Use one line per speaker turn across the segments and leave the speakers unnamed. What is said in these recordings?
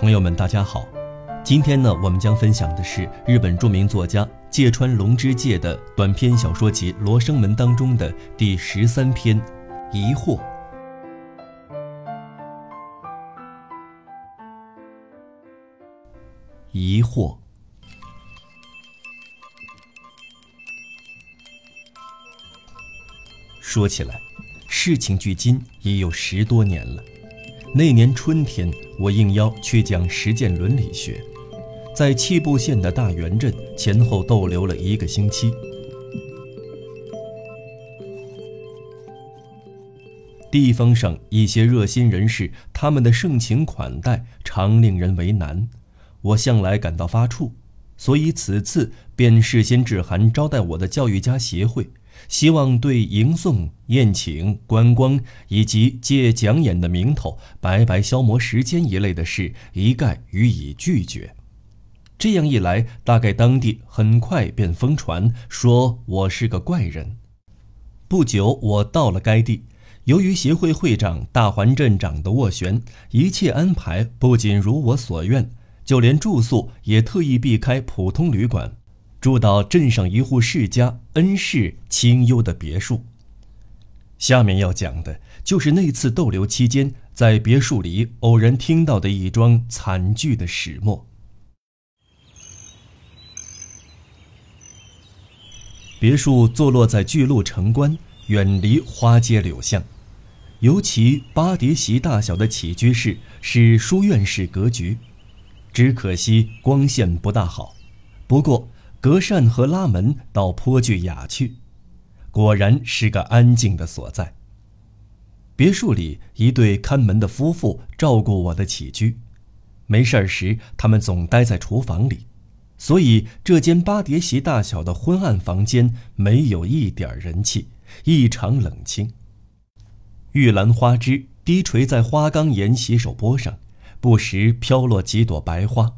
朋友们，大家好。今天呢，我们将分享的是日本著名作家芥川龙之介的短篇小说集《罗生门》当中的第十三篇《疑惑》。疑惑。说起来，事情距今已有十多年了。那年春天，我应邀去讲实践伦理学，在七步县的大源镇前后逗留了一个星期。地方上一些热心人士，他们的盛情款待常令人为难，我向来感到发怵，所以此次便事先致函招待我的教育家协会。希望对迎送、宴请、观光以及借讲演的名头白白消磨时间一类的事一概予以拒绝。这样一来，大概当地很快便疯传说我是个怪人。不久，我到了该地，由于协会会长大环镇长的斡旋，一切安排不仅如我所愿，就连住宿也特意避开普通旅馆。住到镇上一户世家恩氏清幽的别墅。下面要讲的就是那次逗留期间，在别墅里偶然听到的一桩惨剧的始末。别墅坐落在巨鹿城关，远离花街柳巷，尤其八叠席大小的起居室是书院式格局，只可惜光线不大好。不过。隔扇和拉门倒颇具雅趣，果然是个安静的所在。别墅里一对看门的夫妇照顾我的起居，没事儿时他们总待在厨房里，所以这间八叠席大小的昏暗房间没有一点人气，异常冷清。玉兰花枝低垂在花岗岩洗手钵上，不时飘落几朵白花。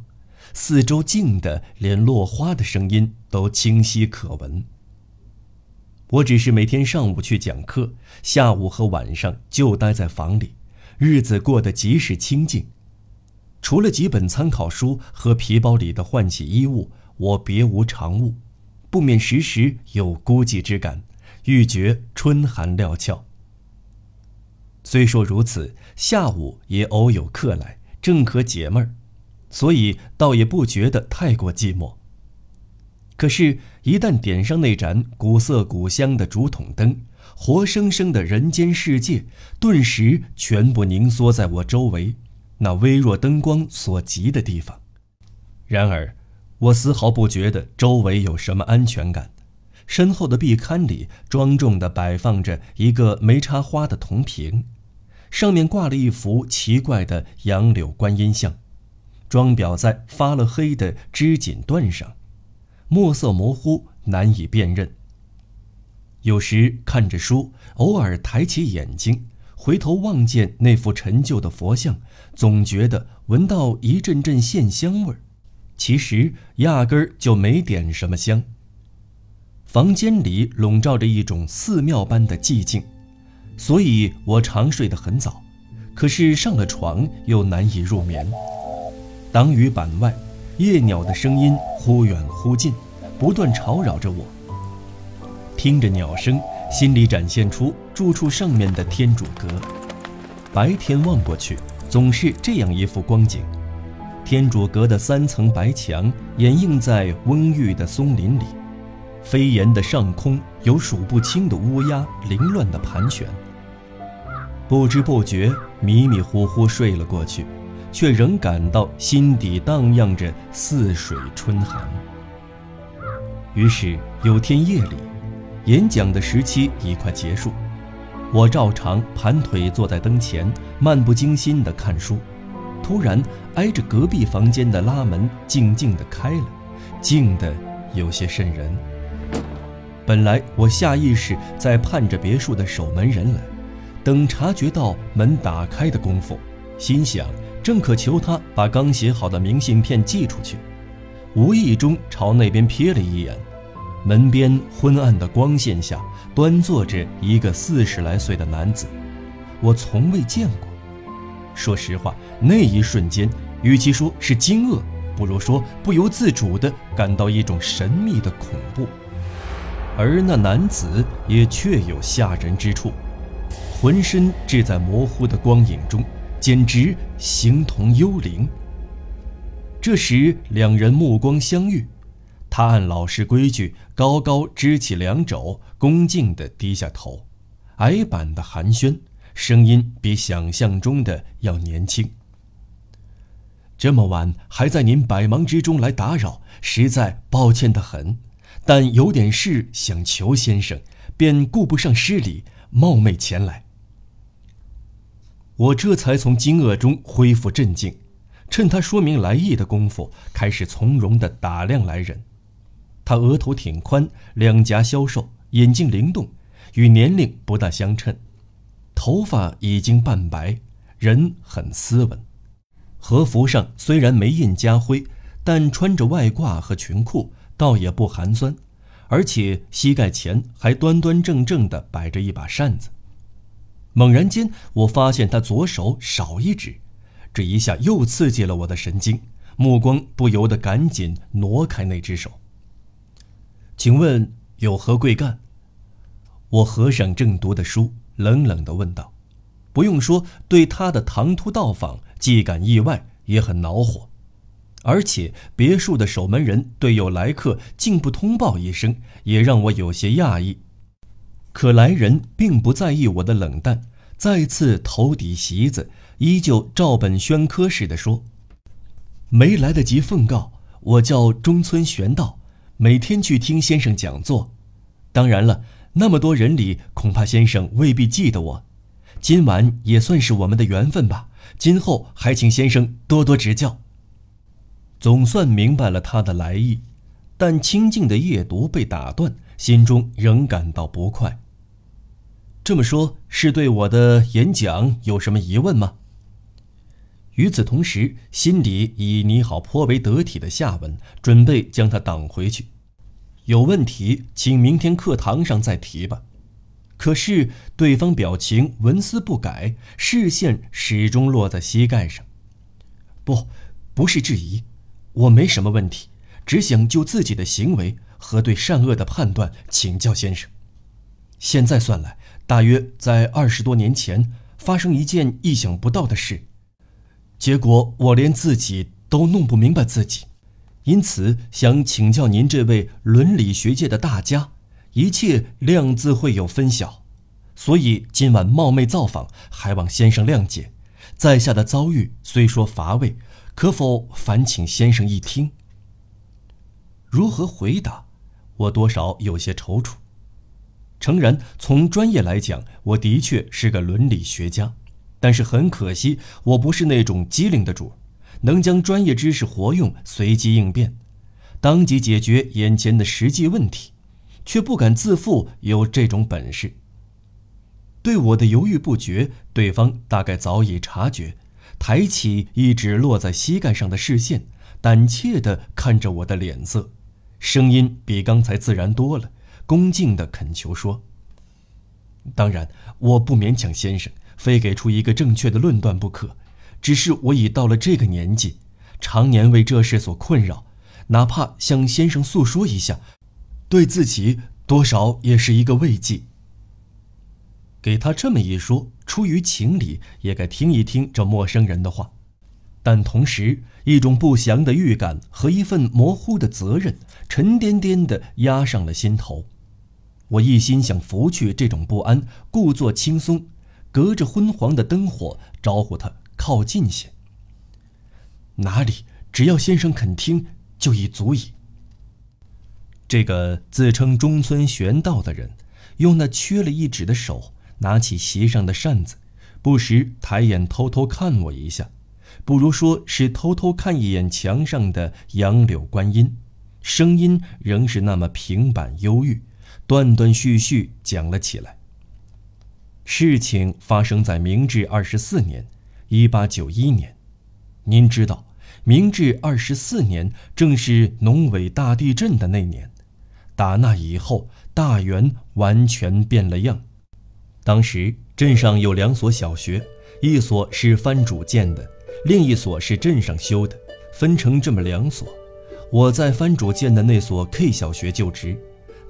四周静的，连落花的声音都清晰可闻。我只是每天上午去讲课，下午和晚上就待在房里，日子过得极是清静。除了几本参考书和皮包里的换洗衣物，我别无长物，不免时时有孤寂之感，欲觉春寒料峭。虽说如此，下午也偶有客来，正可解闷儿。所以倒也不觉得太过寂寞。可是，一旦点上那盏古色古香的竹筒灯，活生生的人间世界顿时全部凝缩在我周围那微弱灯光所及的地方。然而，我丝毫不觉得周围有什么安全感。身后的壁龛里庄重地摆放着一个没插花的铜瓶，上面挂了一幅奇怪的杨柳观音像。装裱在发了黑的织锦缎上，墨色模糊，难以辨认。有时看着书，偶尔抬起眼睛，回头望见那副陈旧的佛像，总觉得闻到一阵阵线香味儿，其实压根儿就没点什么香。房间里笼罩着一种寺庙般的寂静，所以我常睡得很早，可是上了床又难以入眠。挡雨板外，夜鸟的声音忽远忽近，不断吵扰着我。听着鸟声，心里展现出住处上面的天主阁。白天望过去，总是这样一幅光景：天主阁的三层白墙掩映在蓊郁的松林里，飞檐的上空有数不清的乌鸦凌乱地盘旋。不知不觉，迷迷糊糊睡了过去。却仍感到心底荡漾着似水春寒。于是有天夜里，演讲的时期已快结束，我照常盘腿坐在灯前，漫不经心地看书。突然，挨着隔壁房间的拉门静静地开了，静得有些瘆人。本来我下意识在盼着别墅的守门人来，等察觉到门打开的功夫，心想。正可求他把刚写好的明信片寄出去，无意中朝那边瞥了一眼，门边昏暗的光线下端坐着一个四十来岁的男子，我从未见过。说实话，那一瞬间与其说是惊愕，不如说不由自主地感到一种神秘的恐怖。而那男子也确有吓人之处，浑身置在模糊的光影中，简直形同幽灵。这时，两人目光相遇，他按老式规矩高高支起两肘，恭敬地低下头，矮板的寒暄，声音比想象中的要年轻。这么晚还在您百忙之中来打扰，实在抱歉的很。但有点事想求先生，便顾不上失礼，冒昧前来。我这才从惊愕中恢复镇静，趁他说明来意的功夫，开始从容地打量来人。他额头挺宽，两颊消瘦，眼睛灵动，与年龄不大相称，头发已经半白，人很斯文。和服上虽然没印家徽，但穿着外褂和裙裤。倒也不寒酸，而且膝盖前还端端正正地摆着一把扇子。猛然间，我发现他左手少一指，这一下又刺激了我的神经，目光不由得赶紧挪开那只手。请问有何贵干？我合上正读的书，冷冷地问道。不用说，对他的唐突到访，既感意外，也很恼火。而且别墅的守门人对有来客竟不通报一声，也让我有些讶异。可来人并不在意我的冷淡，再次投抵席子，依旧照本宣科似的说：“没来得及奉告，我叫中村玄道，每天去听先生讲座。当然了，那么多人里，恐怕先生未必记得我。今晚也算是我们的缘分吧。今后还请先生多多指教。”总算明白了他的来意，但清静的夜读被打断，心中仍感到不快。这么说，是对我的演讲有什么疑问吗？与此同时，心里已拟好颇为得体的下文，准备将他挡回去。有问题，请明天课堂上再提吧。可是对方表情纹丝不改，视线始终落在膝盖上。不，不是质疑。我没什么问题，只想就自己的行为和对善恶的判断请教先生。现在算来，大约在二十多年前发生一件意想不到的事，结果我连自己都弄不明白自己，因此想请教您这位伦理学界的大家，一切量自会有分晓，所以今晚冒昧造访，还望先生谅解。在下的遭遇虽说乏味。可否烦请先生一听？如何回答？我多少有些踌躇。诚然，从专业来讲，我的确是个伦理学家，但是很可惜，我不是那种机灵的主，能将专业知识活用，随机应变，当即解决眼前的实际问题，却不敢自负有这种本事。对我的犹豫不决，对方大概早已察觉。抬起一直落在膝盖上的视线，胆怯地看着我的脸色，声音比刚才自然多了，恭敬地恳求说：“当然，我不勉强先生，非给出一个正确的论断不可。只是我已到了这个年纪，常年为这事所困扰，哪怕向先生诉说一下，对自己多少也是一个慰藉。”给他这么一说，出于情理，也该听一听这陌生人的话，但同时，一种不祥的预感和一份模糊的责任，沉甸甸地压上了心头。我一心想拂去这种不安，故作轻松，隔着昏黄的灯火招呼他靠近些。哪里，只要先生肯听，就已足矣。这个自称中村玄道的人，用那缺了一指的手。拿起席上的扇子，不时抬眼偷偷看我一下，不如说是偷偷看一眼墙上的杨柳观音。声音仍是那么平板忧郁，断断续续讲了起来。事情发生在明治二十四年，一八九一年。您知道，明治二十四年正是农尾大地震的那年。打那以后，大原完全变了样。当时镇上有两所小学，一所是藩主建的，另一所是镇上修的，分成这么两所。我在藩主建的那所 K 小学就职，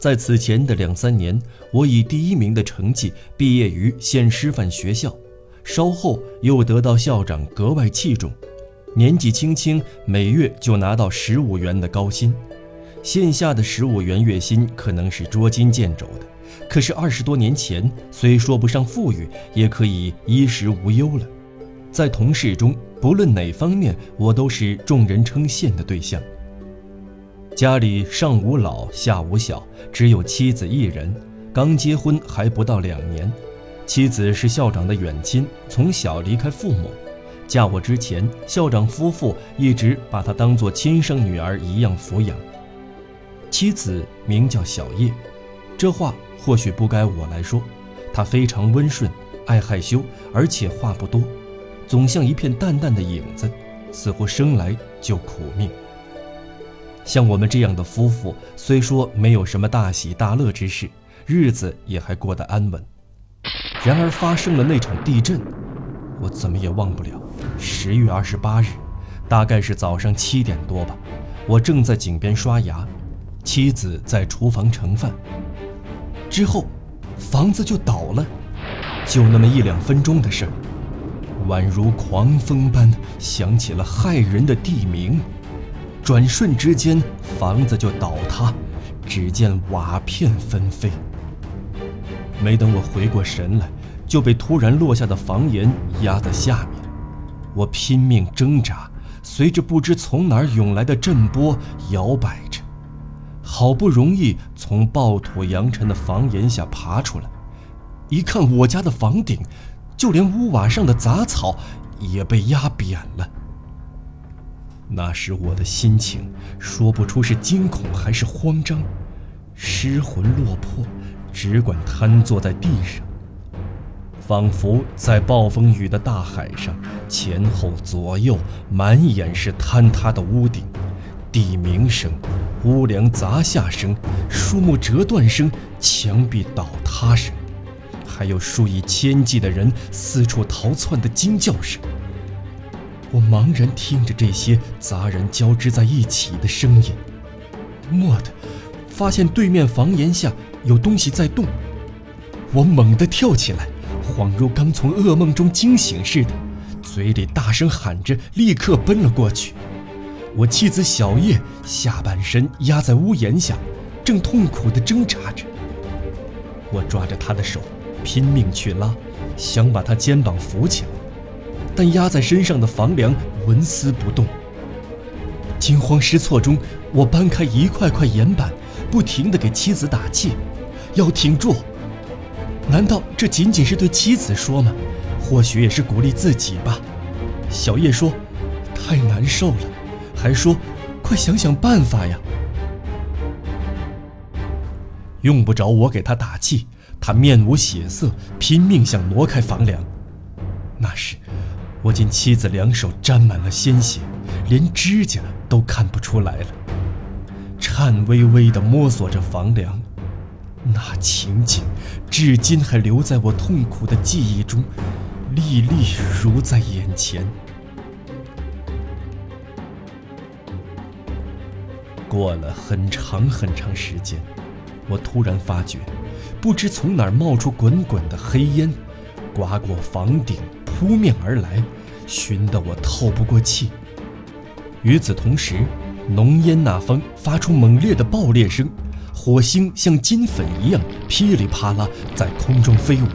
在此前的两三年，我以第一名的成绩毕业于县师范学校，稍后又得到校长格外器重，年纪轻轻每月就拿到十五元的高薪。线下的十五元月薪可能是捉襟见肘的，可是二十多年前，虽说不上富裕，也可以衣食无忧了。在同事中，不论哪方面，我都是众人称羡的对象。家里上无老下无小，只有妻子一人，刚结婚还不到两年。妻子是校长的远亲，从小离开父母，嫁我之前，校长夫妇一直把她当作亲生女儿一样抚养。妻子名叫小叶，这话或许不该我来说。她非常温顺，爱害羞，而且话不多，总像一片淡淡的影子，似乎生来就苦命。像我们这样的夫妇，虽说没有什么大喜大乐之事，日子也还过得安稳。然而发生了那场地震，我怎么也忘不了。十月二十八日，大概是早上七点多吧，我正在井边刷牙，妻子在厨房盛饭。之后，房子就倒了，就那么一两分钟的事儿，宛如狂风般响起了骇人的地鸣。转瞬之间，房子就倒塌，只见瓦片纷飞。没等我回过神来，就被突然落下的房檐压在下面。我拼命挣扎，随着不知从哪儿涌来的震波摇摆着，好不容易从暴土扬尘的房檐下爬出来。一看我家的房顶，就连屋瓦上的杂草也被压扁了。那时我的心情说不出是惊恐还是慌张，失魂落魄，只管瘫坐在地上，仿佛在暴风雨的大海上，前后左右满眼是坍塌的屋顶、地鸣声、屋梁砸下声、树木折断声、墙壁倒塌声，还有数以千计的人四处逃窜的惊叫声。我茫然听着这些杂然交织在一起的声音，蓦地发现对面房檐下有东西在动。我猛地跳起来，恍如刚从噩梦中惊醒似的，嘴里大声喊着，立刻奔了过去。我妻子小叶下半身压在屋檐下，正痛苦地挣扎着。我抓着她的手，拼命去拉，想把她肩膀扶起来。但压在身上的房梁纹丝不动。惊慌失措中，我搬开一块块岩板，不停地给妻子打气：“要挺住！”难道这仅仅是对妻子说吗？或许也是鼓励自己吧。小叶说：“太难受了。”还说：“快想想办法呀！”用不着我给他打气，他面无血色，拼命想挪开房梁。那时。我见妻子两手沾满了鲜血，连指甲都看不出来了，颤巍巍地摸索着房梁，那情景至今还留在我痛苦的记忆中，历历如在眼前。过了很长很长时间，我突然发觉，不知从哪儿冒出滚滚的黑烟，刮过房顶。扑面而来，熏得我透不过气。与此同时，浓烟那方发出猛烈的爆裂声，火星像金粉一样噼里啪啦在空中飞舞。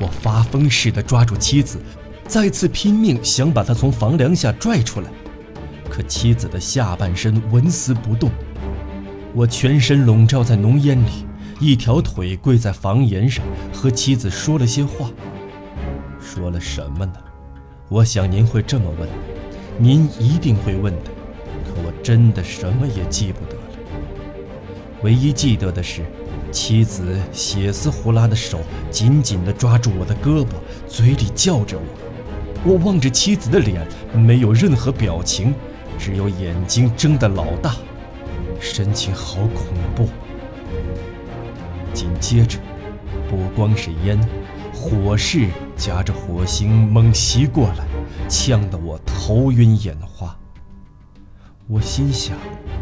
我发疯似的抓住妻子，再次拼命想把她从房梁下拽出来，可妻子的下半身纹丝不动。我全身笼罩在浓烟里，一条腿跪在房檐上，和妻子说了些话。说了什么呢？我想您会这么问，您一定会问的。可我真的什么也记不得了。唯一记得的是，妻子血丝呼啦的手紧紧地抓住我的胳膊，嘴里叫着我。我望着妻子的脸，没有任何表情，只有眼睛睁得老大，神情好恐怖。紧接着，不光是烟。火势夹着火星猛袭过来，呛得我！头晕眼花。我！心想，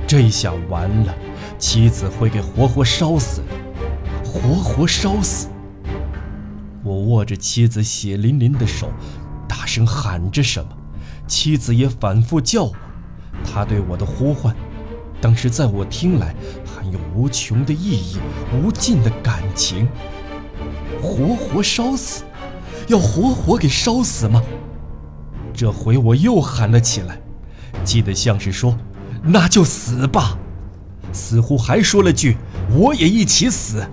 这下完了，妻子会给活活烧死，活活烧死。我！握着妻子血淋淋的手，大声喊着什么，妻子也反复叫我。她对我！的呼唤，当时在我！听来含有无穷的意义，无尽的感情。活活烧死，要活活给烧死吗？这回我又喊了起来，记得像是说：“那就死吧。”似乎还说了句：“我也一起死。”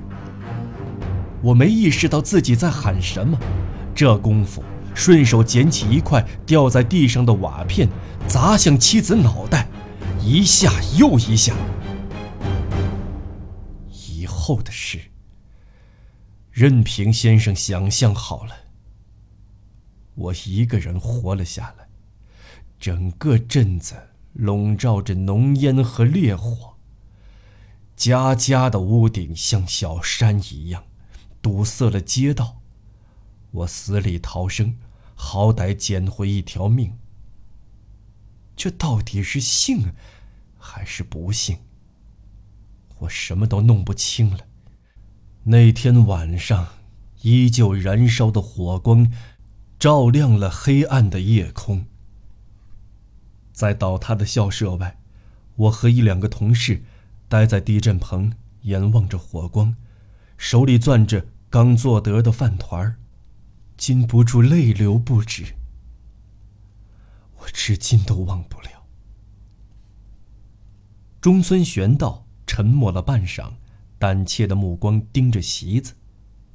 我没意识到自己在喊什么，这功夫顺手捡起一块掉在地上的瓦片，砸向妻子脑袋，一下又一下。以后的事，任凭先生想象好了。我一个人活了下来，整个镇子笼罩着浓烟和烈火，家家的屋顶像小山一样。堵塞了街道，我死里逃生，好歹捡回一条命。这到底是幸，还是不幸？我什么都弄不清了。那天晚上，依旧燃烧的火光，照亮了黑暗的夜空。在倒塌的校舍外，我和一两个同事，待在地震棚，眼望着火光。手里攥着刚做得的饭团儿，禁不住泪流不止。我至今都忘不了。中村玄道沉默了半晌，胆怯的目光盯着席子，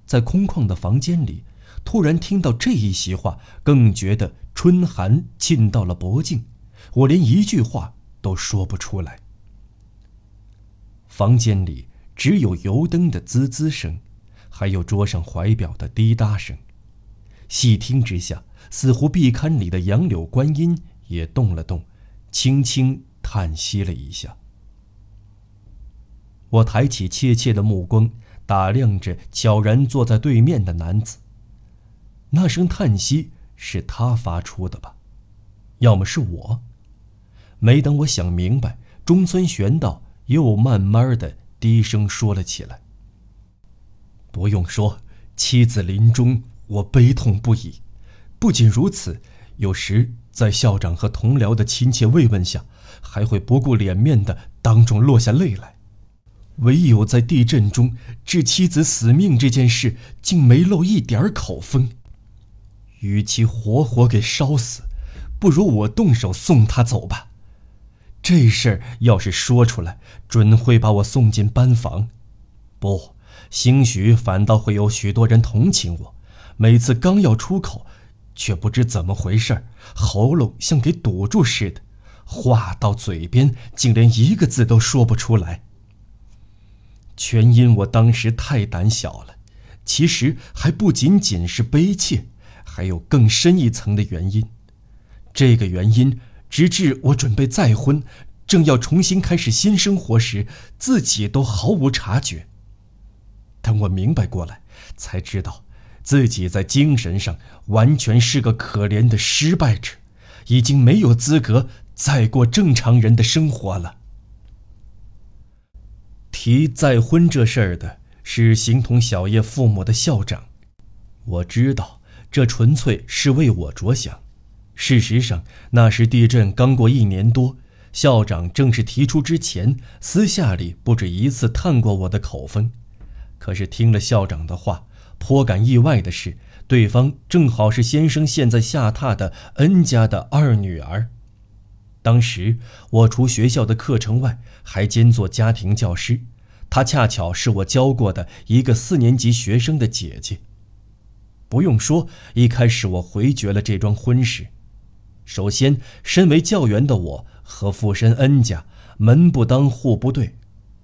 在空旷的房间里，突然听到这一席话，更觉得春寒沁到了脖颈，我连一句话都说不出来。房间里。只有油灯的滋滋声，还有桌上怀表的滴答声。细听之下，似乎壁龛里的杨柳观音也动了动，轻轻叹息了一下。我抬起怯怯的目光，打量着悄然坐在对面的男子。那声叹息是他发出的吧？要么是我？没等我想明白，中村玄道又慢慢的。低声说了起来。不用说，妻子临终，我悲痛不已。不仅如此，有时在校长和同僚的亲切慰问下，还会不顾脸面的当众落下泪来。唯有在地震中致妻子死命这件事，竟没漏一点口风。与其活活给烧死，不如我动手送他走吧。这事儿要是说出来，准会把我送进班房。不，兴许反倒会有许多人同情我。每次刚要出口，却不知怎么回事喉咙像给堵住似的，话到嘴边竟连一个字都说不出来。全因我当时太胆小了。其实还不仅仅是悲切，还有更深一层的原因。这个原因。直至我准备再婚，正要重新开始新生活时，自己都毫无察觉。等我明白过来，才知道，自己在精神上完全是个可怜的失败者，已经没有资格再过正常人的生活了。提再婚这事儿的是形同小叶父母的校长，我知道，这纯粹是为我着想。事实上，那时地震刚过一年多，校长正式提出之前，私下里不止一次探过我的口风。可是听了校长的话，颇感意外的是，对方正好是先生现在下榻的恩家的二女儿。当时我除学校的课程外，还兼做家庭教师，她恰巧是我教过的一个四年级学生的姐姐。不用说，一开始我回绝了这桩婚事。首先，身为教员的我和附身恩家门不当户不对；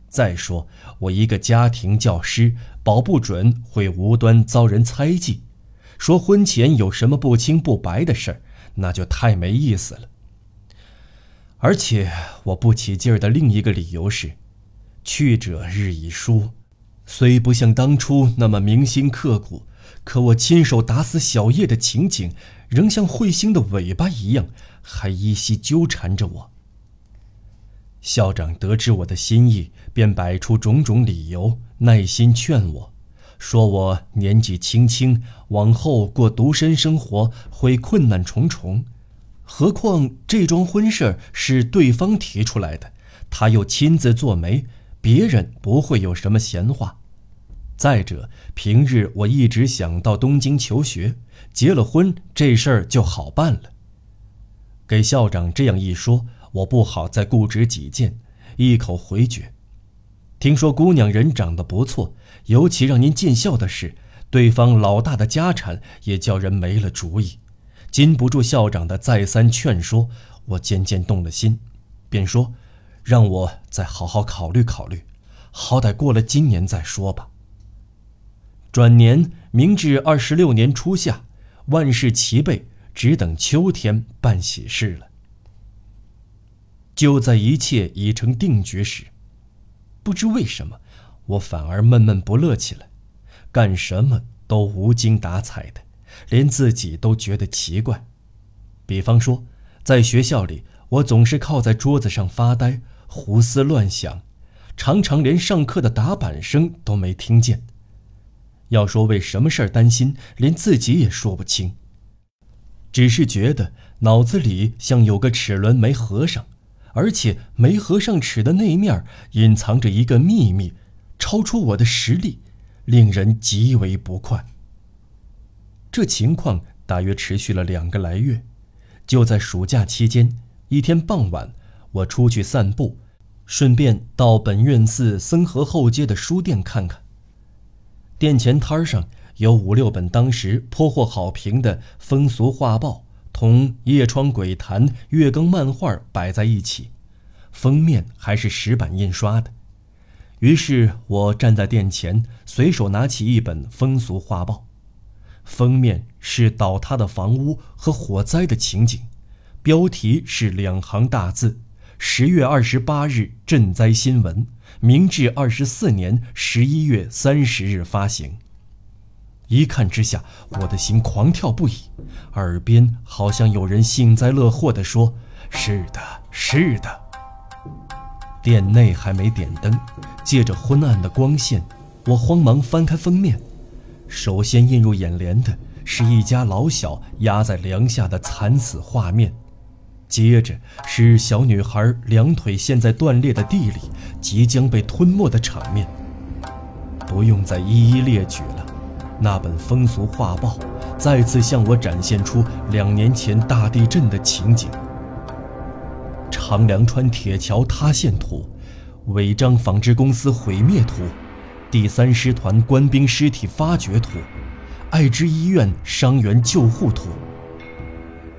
再说，我一个家庭教师，保不准会无端遭人猜忌。说婚前有什么不清不白的事儿，那就太没意思了。而且，我不起劲儿的另一个理由是，去者日已疏，虽不像当初那么铭心刻骨，可我亲手打死小叶的情景，仍像彗星的尾巴一样，还依稀纠缠着我。校长得知我的心意，便摆出种种理由，耐心劝我，说我年纪轻轻，往后过独身生活会困难重重，何况这桩婚事是对方提出来的，他又亲自做媒，别人不会有什么闲话。再者，平日我一直想到东京求学，结了婚这事儿就好办了。给校长这样一说，我不好再固执己见，一口回绝。听说姑娘人长得不错，尤其让您见笑的是，对方老大的家产也叫人没了主意。禁不住校长的再三劝说，我渐渐动了心，便说：“让我再好好考虑考虑，好歹过了今年再说吧。”转年，明治二十六年初夏，万事齐备，只等秋天办喜事了。就在一切已成定局时，不知为什么，我反而闷闷不乐起来，干什么都无精打采的，连自己都觉得奇怪。比方说，在学校里，我总是靠在桌子上发呆，胡思乱想，常常连上课的打板声都没听见。要说为什么事儿担心，连自己也说不清。只是觉得脑子里像有个齿轮没合上，而且没合上齿的那面隐藏着一个秘密，超出我的实力，令人极为不快。这情况大约持续了两个来月。就在暑假期间，一天傍晚，我出去散步，顺便到本院寺森河后街的书店看看。店前摊上有五六本当时颇获好评的风俗画报，同《夜窗鬼谈》月更漫画摆在一起，封面还是石板印刷的。于是我站在店前，随手拿起一本风俗画报，封面是倒塌的房屋和火灾的情景，标题是两行大字：“十月二十八日赈灾新闻。”明治二十四年十一月三十日发行。一看之下，我的心狂跳不已，耳边好像有人幸灾乐祸地说：“是的，是的。”店内还没点灯，借着昏暗的光线，我慌忙翻开封面，首先映入眼帘的是一家老小压在梁下的惨死画面。接着是小女孩两腿陷在断裂的地里，即将被吞没的场面。不用再一一列举了，那本风俗画报再次向我展现出两年前大地震的情景：长梁川铁桥塌陷图、违章纺织公司毁灭图、第三师团官兵尸体发掘图、爱知医院伤员救护图。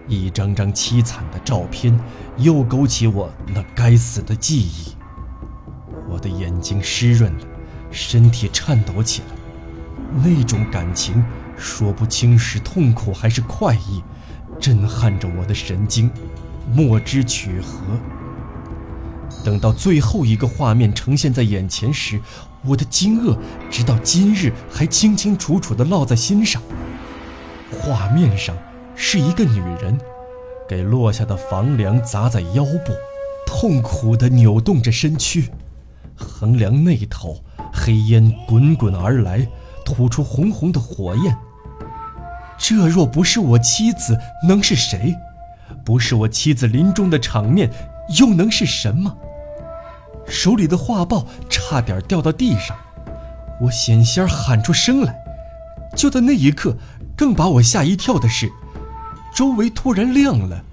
一张张凄惨的照片，又勾起我那该死的记忆。我的眼睛湿润了，身体颤抖起来。那种感情，说不清是痛苦还是快意，震撼着我的神经，莫知曲何。等到最后一个画面呈现在眼前时，我的惊愕直到今日还清清楚楚地烙在心上。画面上。是一个女人，给落下的房梁砸在腰部，痛苦地扭动着身躯。横梁那头，黑烟滚滚而来，吐出红红的火焰。这若不是我妻子，能是谁？不是我妻子临终的场面，又能是什么？手里的画报差点掉到地上，我险些喊出声来。就在那一刻，更把我吓一跳的是。周围突然亮了，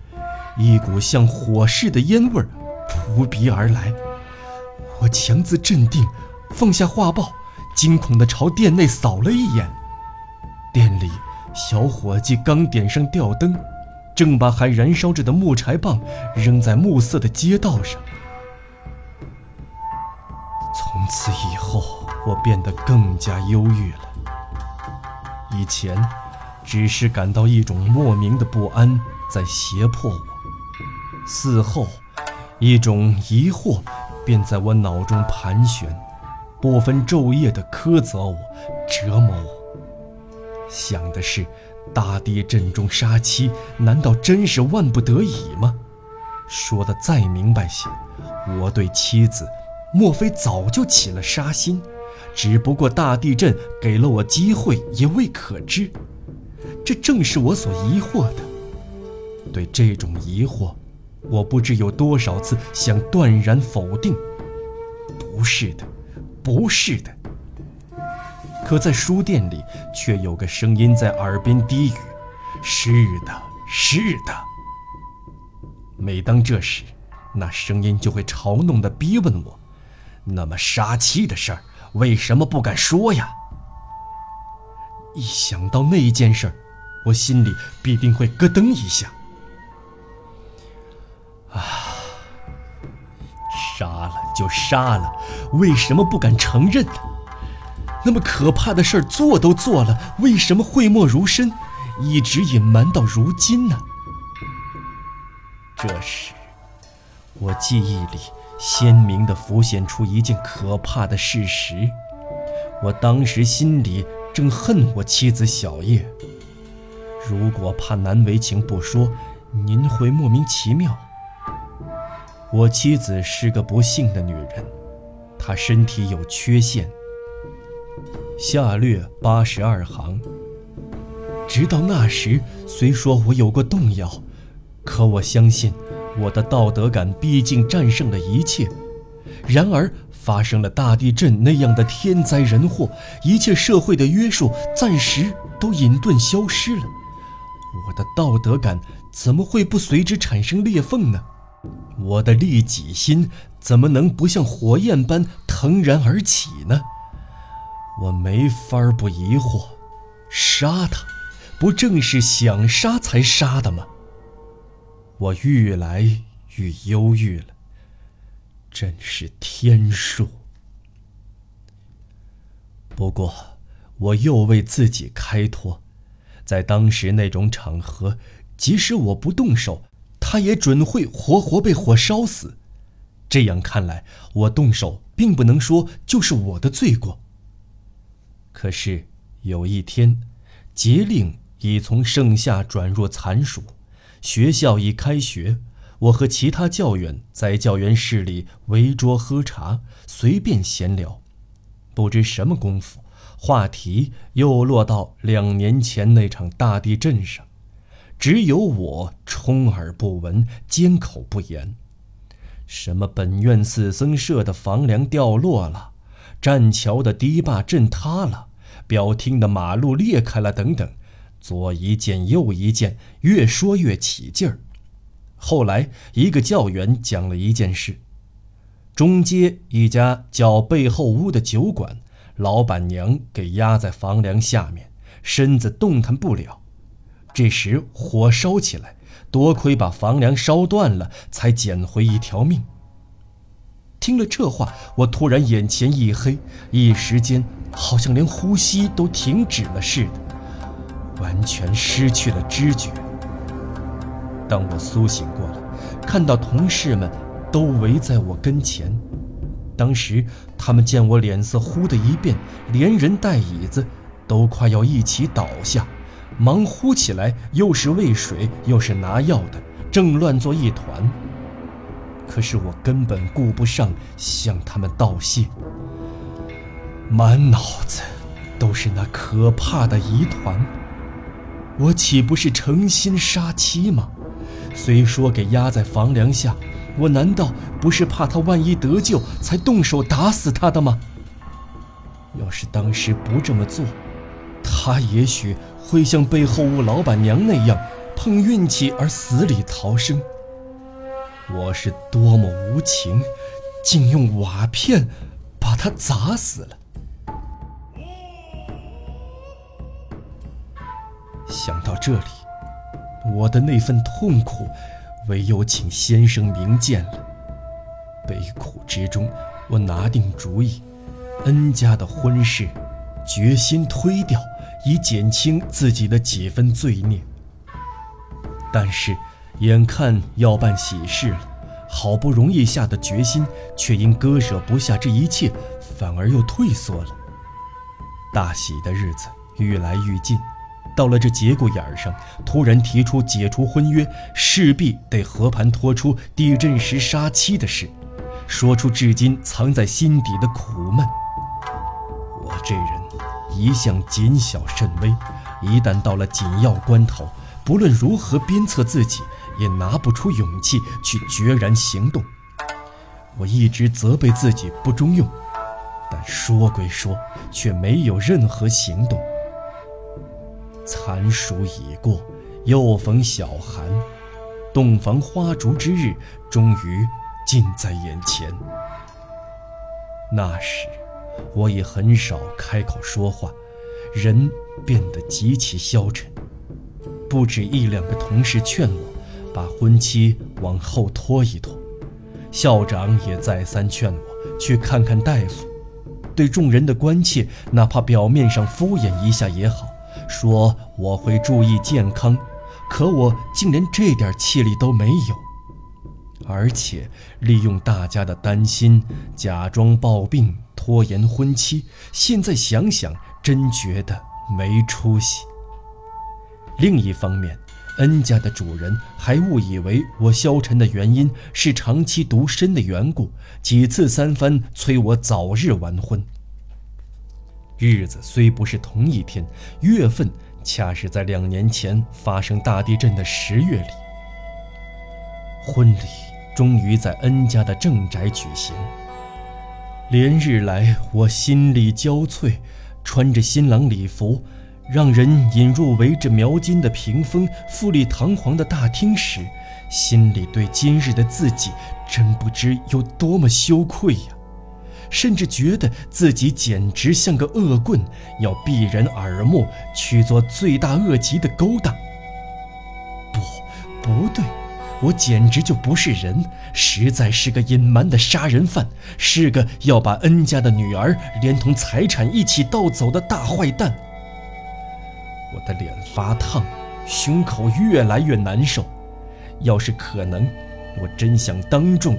一股像火似的烟味扑鼻而来。我强自镇定，放下画报，惊恐地朝店内扫了一眼。店里，小伙计刚点上吊灯，正把还燃烧着的木柴棒扔在暮色的街道上。从此以后，我变得更加忧郁了。以前。只是感到一种莫名的不安在胁迫我，死后，一种疑惑便在我脑中盘旋，不分昼夜地苛责我、折磨我。想的是，大地震中杀妻，难道真是万不得已吗？说的再明白些，我对妻子，莫非早就起了杀心？只不过大地震给了我机会，也未可知。这正是我所疑惑的。对这种疑惑，我不知有多少次想断然否定。不是的，不是的。可在书店里，却有个声音在耳边低语：“是的，是的。”每当这时，那声音就会嘲弄地逼问我：“那么杀妻的事儿，为什么不敢说呀？”一想到那件事儿，我心里必定会咯噔一下。啊，杀了就杀了，为什么不敢承认呢？那么可怕的事儿做都做了，为什么讳莫如深，一直隐瞒到如今呢？这时，我记忆里鲜明地浮现出一件可怕的事实。我当时心里正恨我妻子小叶。如果怕难为情不说，您会莫名其妙。我妻子是个不幸的女人，她身体有缺陷。下略八十二行。直到那时，虽说我有过动摇，可我相信，我的道德感毕竟战胜了一切。然而，发生了大地震那样的天灾人祸，一切社会的约束暂时都隐遁消失了，我的道德感怎么会不随之产生裂缝呢？我的利己心怎么能不像火焰般腾然而起呢？我没法不疑惑，杀他，不正是想杀才杀的吗？我愈来愈忧郁了，真是天数。不过，我又为自己开脱，在当时那种场合，即使我不动手。他也准会活活被火烧死，这样看来，我动手并不能说就是我的罪过。可是有一天，节令已从盛夏转入残暑，学校已开学，我和其他教员在教员室里围桌喝茶，随便闲聊，不知什么功夫，话题又落到两年前那场大地震上。只有我充耳不闻，缄口不言。什么本院四僧舍的房梁掉落了，栈桥的堤坝震塌了，表厅的马路裂开了，等等，左一件右一件，越说越起劲儿。后来一个教员讲了一件事：中街一家叫背后屋的酒馆，老板娘给压在房梁下面，身子动弹不了。这时火烧起来，多亏把房梁烧断了，才捡回一条命。听了这话，我突然眼前一黑，一时间好像连呼吸都停止了似的，完全失去了知觉。当我苏醒过来，看到同事们都围在我跟前，当时他们见我脸色忽的一变，连人带椅子都快要一起倒下。忙呼起来，又是喂水，又是拿药的，正乱作一团。可是我根本顾不上向他们道谢，满脑子都是那可怕的疑团。我岂不是诚心杀妻吗？虽说给压在房梁下，我难道不是怕他万一得救，才动手打死他的吗？要是当时不这么做，他也许……会像背后屋老板娘那样碰运气而死里逃生。我是多么无情，竟用瓦片把他砸死了。想到这里，我的那份痛苦，唯有请先生明鉴了。悲苦之中，我拿定主意，恩家的婚事，决心推掉。以减轻自己的几分罪孽，但是眼看要办喜事了，好不容易下的决心，却因割舍不下这一切，反而又退缩了。大喜的日子愈来愈近，到了这节骨眼上，突然提出解除婚约，势必得和盘托出地震时杀妻的事，说出至今藏在心底的苦闷。我这人一向谨小慎微，一旦到了紧要关头，不论如何鞭策自己，也拿不出勇气去决然行动。我一直责备自己不中用，但说归说，却没有任何行动。残暑已过，又逢小寒，洞房花烛之日终于近在眼前。那时，我已很少开口说话，人变得极其消沉。不止一两个同事劝我，把婚期往后拖一拖，校长也再三劝我去看看大夫。对众人的关切，哪怕表面上敷衍一下也好。说我会注意健康，可我竟连这点气力都没有，而且利用大家的担心，假装抱病拖延婚期。现在想想，真觉得没出息。另一方面，恩家的主人还误以为我消沉的原因是长期独身的缘故，几次三番催我早日完婚。日子虽不是同一天，月份恰是在两年前发生大地震的十月里。婚礼终于在恩家的正宅举行。连日来，我心力交瘁，穿着新郎礼服，让人引入围着描金的屏风、富丽堂皇的大厅时，心里对今日的自己真不知有多么羞愧呀。甚至觉得自己简直像个恶棍，要避人耳目，去做罪大恶极的勾当。不，不对，我简直就不是人，实在是个隐瞒的杀人犯，是个要把恩家的女儿连同财产一起盗走的大坏蛋。我的脸发烫，胸口越来越难受。要是可能，我真想当众。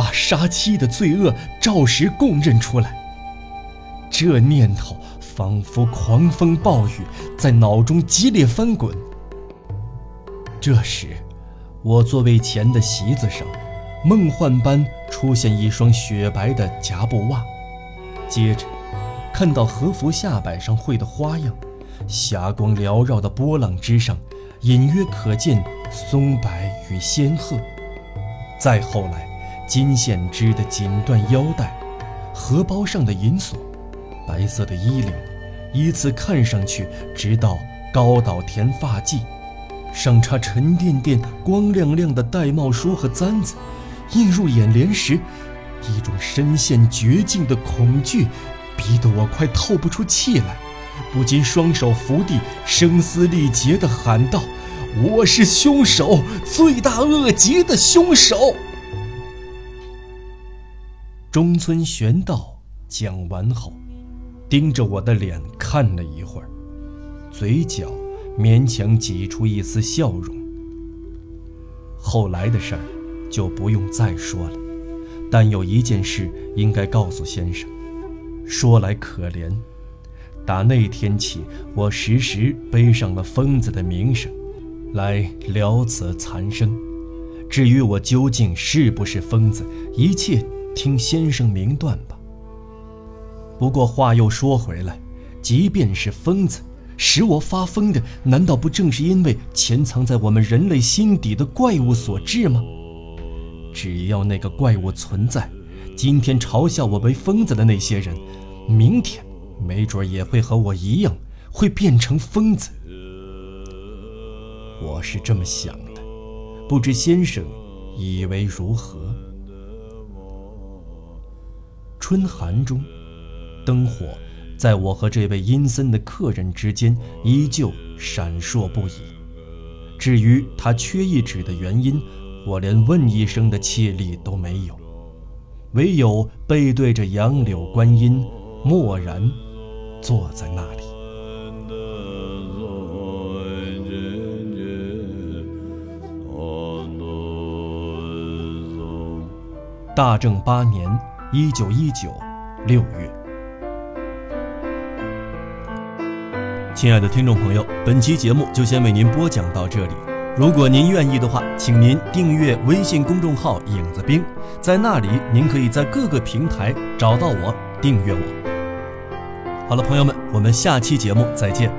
把杀妻的罪恶照实供认出来。这念头仿佛狂风暴雨，在脑中激烈翻滚。这时，我座位前的席子上，梦幻般出现一双雪白的夹布袜，接着，看到和服下摆上绘的花样，霞光缭绕的波浪之上，隐约可见松柏与仙鹤。再后来。金线织的锦缎腰带，荷包上的银锁，白色的衣领，依次看上去，直到高岛田发髻，上插沉甸甸、光亮亮的玳瑁梳和簪子，映入眼帘时，一种深陷绝境的恐惧，逼得我快透不出气来，不禁双手扶地，声嘶力竭地喊道：“我是凶手，罪大恶极的凶手！”中村玄道讲完后，盯着我的脸看了一会儿，嘴角勉强挤出一丝笑容。后来的事儿就不用再说了，但有一件事应该告诉先生。说来可怜，打那天起，我时时背上了疯子的名声，来了此残生。至于我究竟是不是疯子，一切。听先生明断吧。不过话又说回来，即便是疯子，使我发疯的，难道不正是因为潜藏在我们人类心底的怪物所致吗？只要那个怪物存在，今天嘲笑我为疯子的那些人，明天没准也会和我一样，会变成疯子。我是这么想的，不知先生以为如何？春寒中，灯火在我和这位阴森的客人之间依旧闪烁不已。至于他缺一指的原因，我连问一声的气力都没有，唯有背对着杨柳观音，默然坐在那里。大正八年。一九一九六月，亲爱的听众朋友，本期节目就先为您播讲到这里。如果您愿意的话，请您订阅微信公众号“影子兵”，在那里您可以在各个平台找到我，订阅我。好了，朋友们，我们下期节目再见。